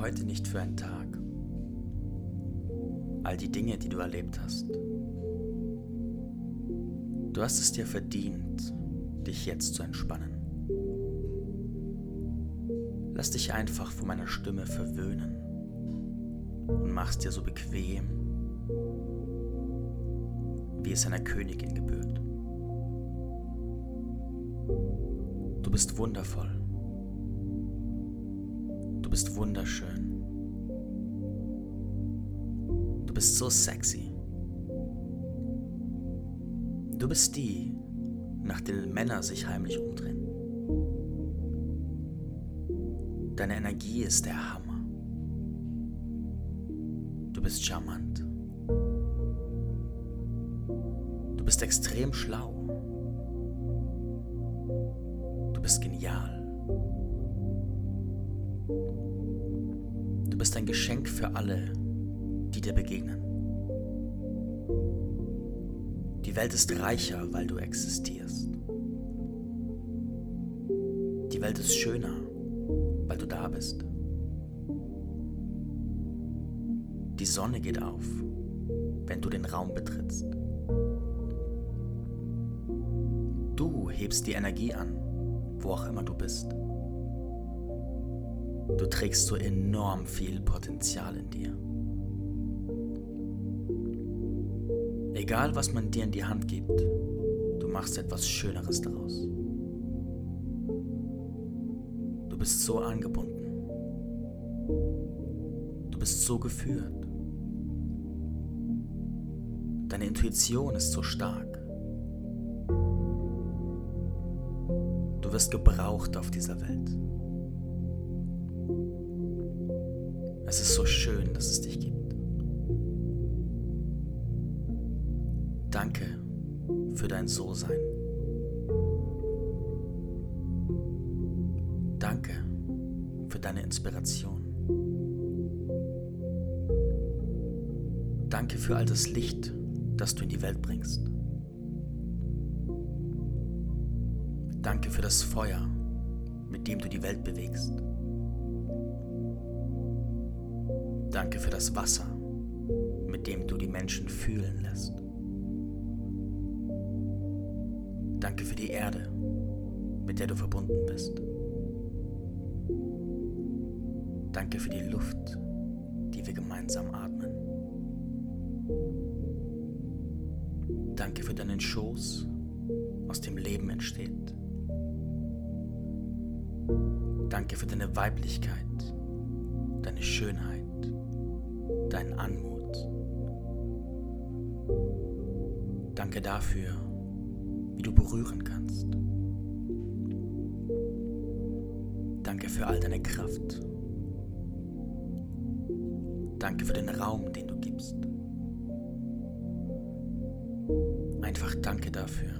heute nicht für ein Tag? All die Dinge, die du erlebt hast. Du hast es dir verdient, dich jetzt zu entspannen. Lass dich einfach von meiner Stimme verwöhnen und mach's dir so bequem, wie es einer Königin gebührt. Du bist wundervoll. Du bist wunderschön. Du bist so sexy. Du bist die, nach der Männer sich heimlich umdrehen. Deine Energie ist der Hammer. Du bist charmant. Du bist extrem schlau. Du bist genial. Bist ein Geschenk für alle, die dir begegnen. Die Welt ist reicher, weil du existierst. Die Welt ist schöner, weil du da bist. Die Sonne geht auf, wenn du den Raum betrittst. Du hebst die Energie an, wo auch immer du bist. Du trägst so enorm viel Potenzial in dir. Egal, was man dir in die Hand gibt, du machst etwas Schöneres daraus. Du bist so angebunden. Du bist so geführt. Deine Intuition ist so stark. Du wirst gebraucht auf dieser Welt. Es ist so schön, dass es dich gibt. Danke für dein So-Sein. Danke für deine Inspiration. Danke für all das Licht, das du in die Welt bringst. Danke für das Feuer, mit dem du die Welt bewegst. Danke für das Wasser, mit dem du die Menschen fühlen lässt. Danke für die Erde, mit der du verbunden bist. Danke für die Luft, die wir gemeinsam atmen. Danke für deinen Schoß, aus dem Leben entsteht. Danke für deine Weiblichkeit, deine Schönheit deinen Anmut. Danke dafür, wie du berühren kannst. Danke für all deine Kraft. Danke für den Raum, den du gibst. Einfach danke dafür,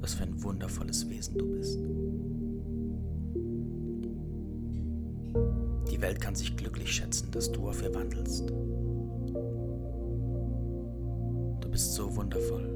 was für ein wundervolles Wesen du bist. Die Welt kann sich glücklich schätzen, dass du auf ihr wandelst. Du bist so wundervoll.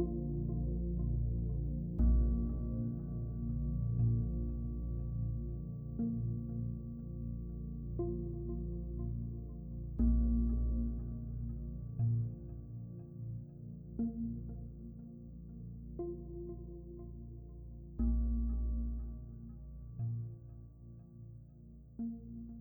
thank mm -hmm. you